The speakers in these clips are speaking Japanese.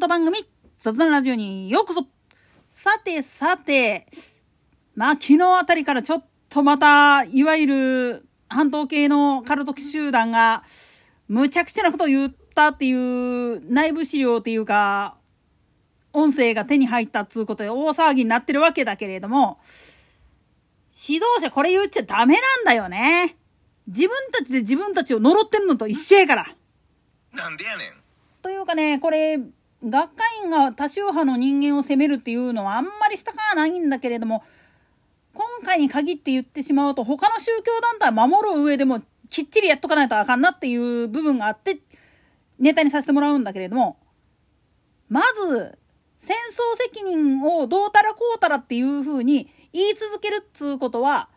事番組、雑談ラジオにようこそさてさて、まあ昨日あたりからちょっとまた、いわゆる半島系のカルト集団が、むちゃくちゃなことを言ったっていう内部資料っていうか、音声が手に入ったっつうことで大騒ぎになってるわけだけれども、指導者これ言っちゃダメなんだよね。自分たちで自分たちを呪ってるのと一緒やから。なんでやねん。というかね、これ、学会員が多宗派の人間を責めるっていうのはあんまりしたかないんだけれども、今回に限って言ってしまうと、他の宗教団体守る上でもきっちりやっとかないとあかんなっていう部分があって、ネタにさせてもらうんだけれども、まず、戦争責任をどうたらこうたらっていうふうに言い続けるっつうことは、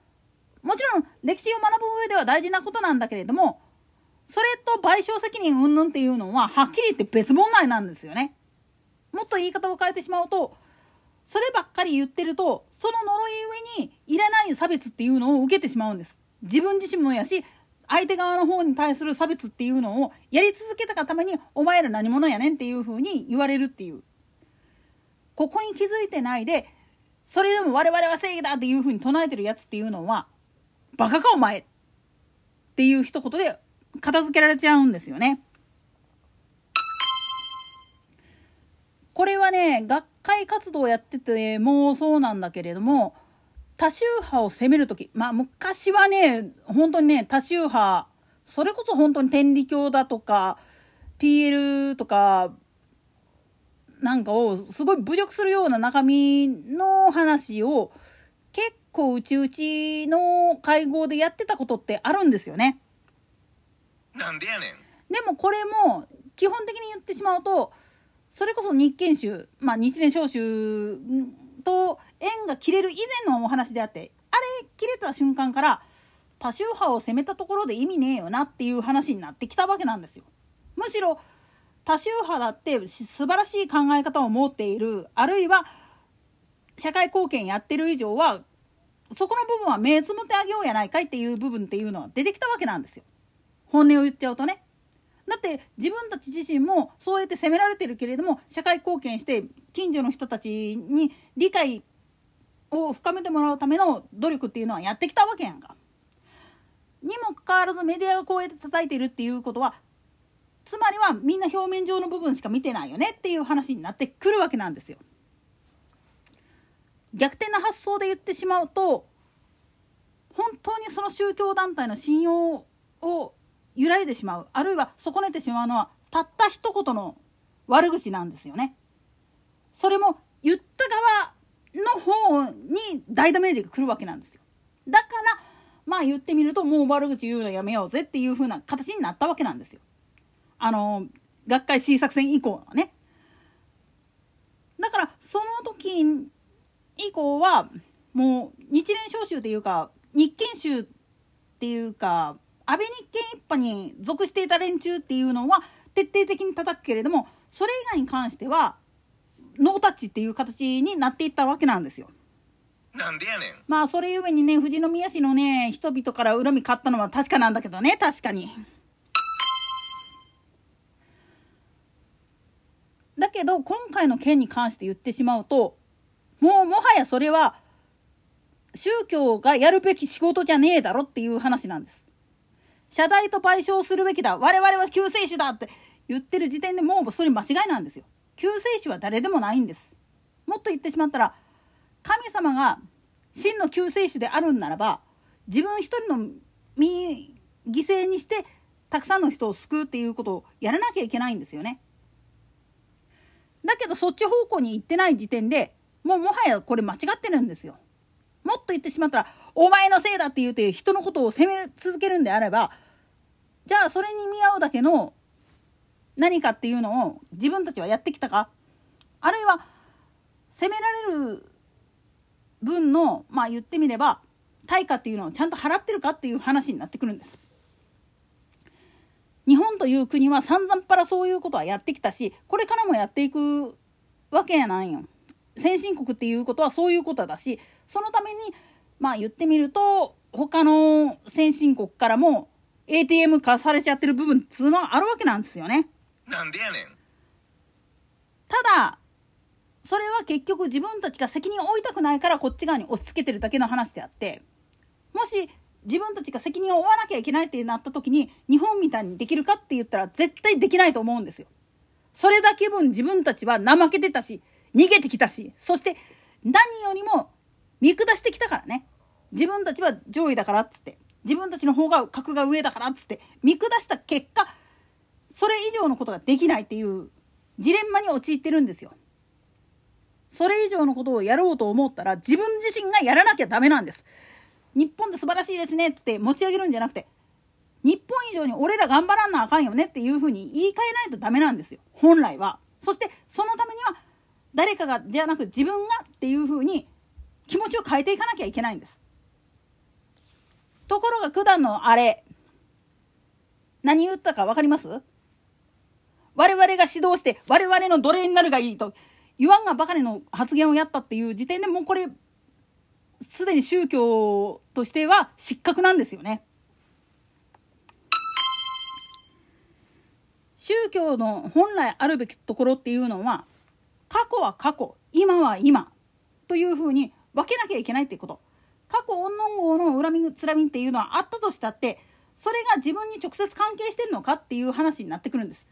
もちろん歴史を学ぶ上では大事なことなんだけれども、それと賠償責任云々っていうのははっきり言って別問題なんですよね。もっと言い方を変えてしまうと、そればっかり言ってると、その呪い上にいらない差別っていうのを受けてしまうんです。自分自身もやし、相手側の方に対する差別っていうのをやり続けたがために、お前ら何者やねんっていうふうに言われるっていう。ここに気づいてないで、それでも我々は正義だっていうふうに唱えてるやつっていうのは、バカかお前っていう一言で片付けられちゃうんですよね。これはね学会活動をやっててもうそうなんだけれども多宗派を攻める時まあ昔はね本当にね多宗派それこそ本当に天理教だとか PL とかなんかをすごい侮辱するような中身の話を結構うちうちの会合でやってたことってあるんですよね。なんでやねん。でもこれも基本的に言ってしまうとそれこそ日憲宗、まあ、日蓮召集と縁が切れる以前のお話であってあれ切れた瞬間から多宗派を攻めたところで意味ねえよなっていう話になってきたわけなんですよ。むしろ多宗派だって素晴らしい考え方を持っているあるいは社会貢献やってる以上はそこの部分は目つむってあげようやないかいっていう部分っていうのは出てきたわけなんですよ。本音を言っちゃうとね。だって自分たち自身もそうやって責められてるけれども社会貢献して近所の人たちに理解を深めてもらうための努力っていうのはやってきたわけやんか。にもかかわらずメディアがこうやって叩いてるっていうことはつまりはみんな表面上の部分しか見てないよねっていう話になってくるわけなんですよ。逆転の発想で言ってしまうと本当にその宗教団体の信用を揺らいでしまうあるいは損ねてしまうのはたった一言の悪口なんですよね。それも言った側の方に大ダメージが来るわけなんですよ。だからまあ言ってみるともう悪口言うのやめようぜっていう風な形になったわけなんですよ。あの学会 C 作戦以降のね。だからその時以降はもう日蓮召集っていうか日憲宗っていうか安倍日憲一派に属していた連中っていうのは徹底的に叩くけれどもそれ以外に関してはノータッチっていう形になっていったわけなんですよ。なんでやねん。まあそれゆえにね富士宮市のね人々から恨み買ったのは確かなんだけどね確かに。だけど今回の件に関して言ってしまうともうもはやそれは宗教がやるべき仕事じゃねえだろっていう話なんです。謝罪と賠償するべきだ。我々は救世主だって。言ってる時点でもうそれ間違いなんですよ。救世主は誰でもないんです。もっと言ってしまったら神様が真の救世主であるんならば自分一人の身犠牲にしてたくさんの人を救うっていうことをやらなきゃいけないんですよね。だけどそっち方向に行ってない時点でもうもはやこれ間違ってるんですよ。もっと言ってしまったらお前のせいだって言うて人のことを責め続けるんであればじゃあそれに見合うだけの何かっていうのを自分たちはやってきたか？あるいは責められる分のまあ言ってみれば対価っていうのをちゃんと払ってるかっていう話になってくるんです。日本という国は散々パラそういうことはやってきたしこれからもやっていくわけやないよ。先進国っていうことはそういうことだしそのためにまあ言ってみると他の先進国からも ATM 化されちゃってる部分っつうのはあるわけなんですよね。なんでやねん。ただそれは結局自分たちが責任を負いたくないからこっち側に押し付けてるだけの話であってもし自分たちが責任を負わなきゃいけないってなった時に日本みたいにできるかって言ったら絶対できないと思うんですよ。それだけ分自分たちは怠けてたし逃げてきたしそして何よりも見下してきたからね自分たちは上位だからっつって自分たちの方が格が上だからっつって見下した結果それ以上のことができないっていうジレンマに陥ってるんですよ。それ以上のことをやろうと思ったら自分自身がやらなきゃダメなんです。日本って素晴らしいですねって持ち上げるんじゃなくて日本以上に俺ら頑張らんなあかんよねっていうふうに言い換えないとダメなんですよ本来は。そしてそのためには誰かがじゃなく自分がっていうふうに気持ちを変えていかなきゃいけないんです。ところが九段のあれ何言ったか分かります？我々が指導して我々の奴隷になるがいいと言わんがばかりの発言をやったっていう時点でもうこれすでに宗教としては失格なんですよね。宗教の本来あるべきところっていうのは過去は過去今は今というふうに分けなきゃいけないっていうこと過去怨念王の恨みつらみっていうのはあったとしたってそれが自分に直接関係してるのかっていう話になってくるんです。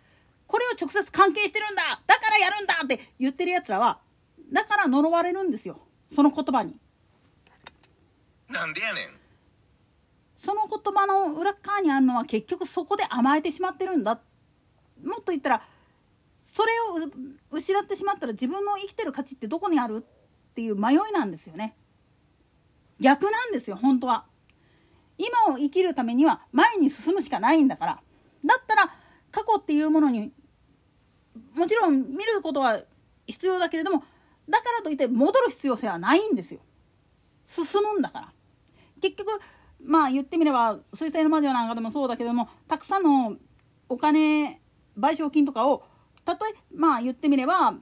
これを直接関係してるんだ。だからやるんだって言ってるやつらはだから呪われるんですよ。その言葉に。なんでやねん。その言葉の裏側にあるのは結局そこで甘えてしまってるんだ。もっと言ったらそれを失ってしまったら自分の生きてる価値ってどこにあるっていう迷いなんですよね逆なんですよ本当は。今を生きるためには前に進むしかないんだから。だったら過去っていうものにもちろん見ることは必要だけれどもだからといって戻る必要性はないんですよ。進むんだから。結局まあ言ってみれば「水星の魔女」なんかでもそうだけどもたくさんのお金賠償金とかをたとえまあ言ってみれば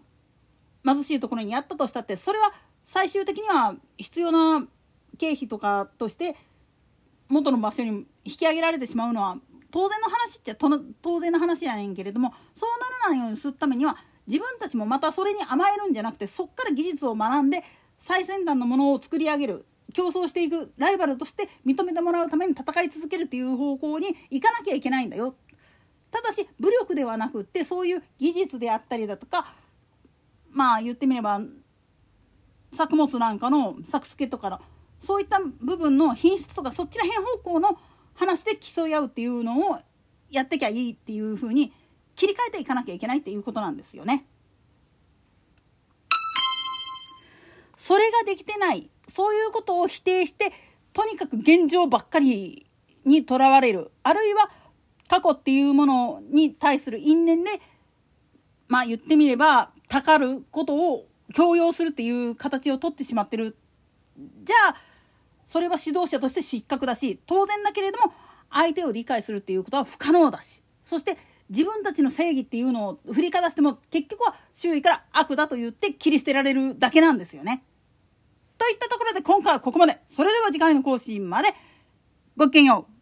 貧しいところにやったとしたってそれは最終的には必要な経費とかとして元の場所に引き上げられてしまうのは当然の話っちゃ当然の話やねんけれどもそうならないようにするためには自分たちもまたそれに甘えるんじゃなくてそっから技術を学んで最先端のものを作り上げる競争していくライバルとして認めてもらうために戦い続けるという方向に行かなきゃいけないんだよ。ただし武力ではなくってそういう技術であったりだとかまあ言ってみれば作物なんかの作付けとかのそういった部分の品質とかそっちら辺方向の話で競い合うっていうのをやってきゃいいっていうふうに切り替えていかなきゃいけないっていうことなんですよね。それができてない。そういうことを否定してとにかく現状ばっかりにとらわれる。あるいは過去っていうものに対する因縁でまあ言ってみればたかることを強要するっていう形をとってしまってる。じゃあそれは指導者として失格だし当然だけれども相手を理解するっていうことは不可能だしそして自分たちの正義っていうのを振りかざしても結局は周囲から悪だと言って切り捨てられるだけなんですよね。といったところで今回はここまで。それでは次回の更新までごきげんよう。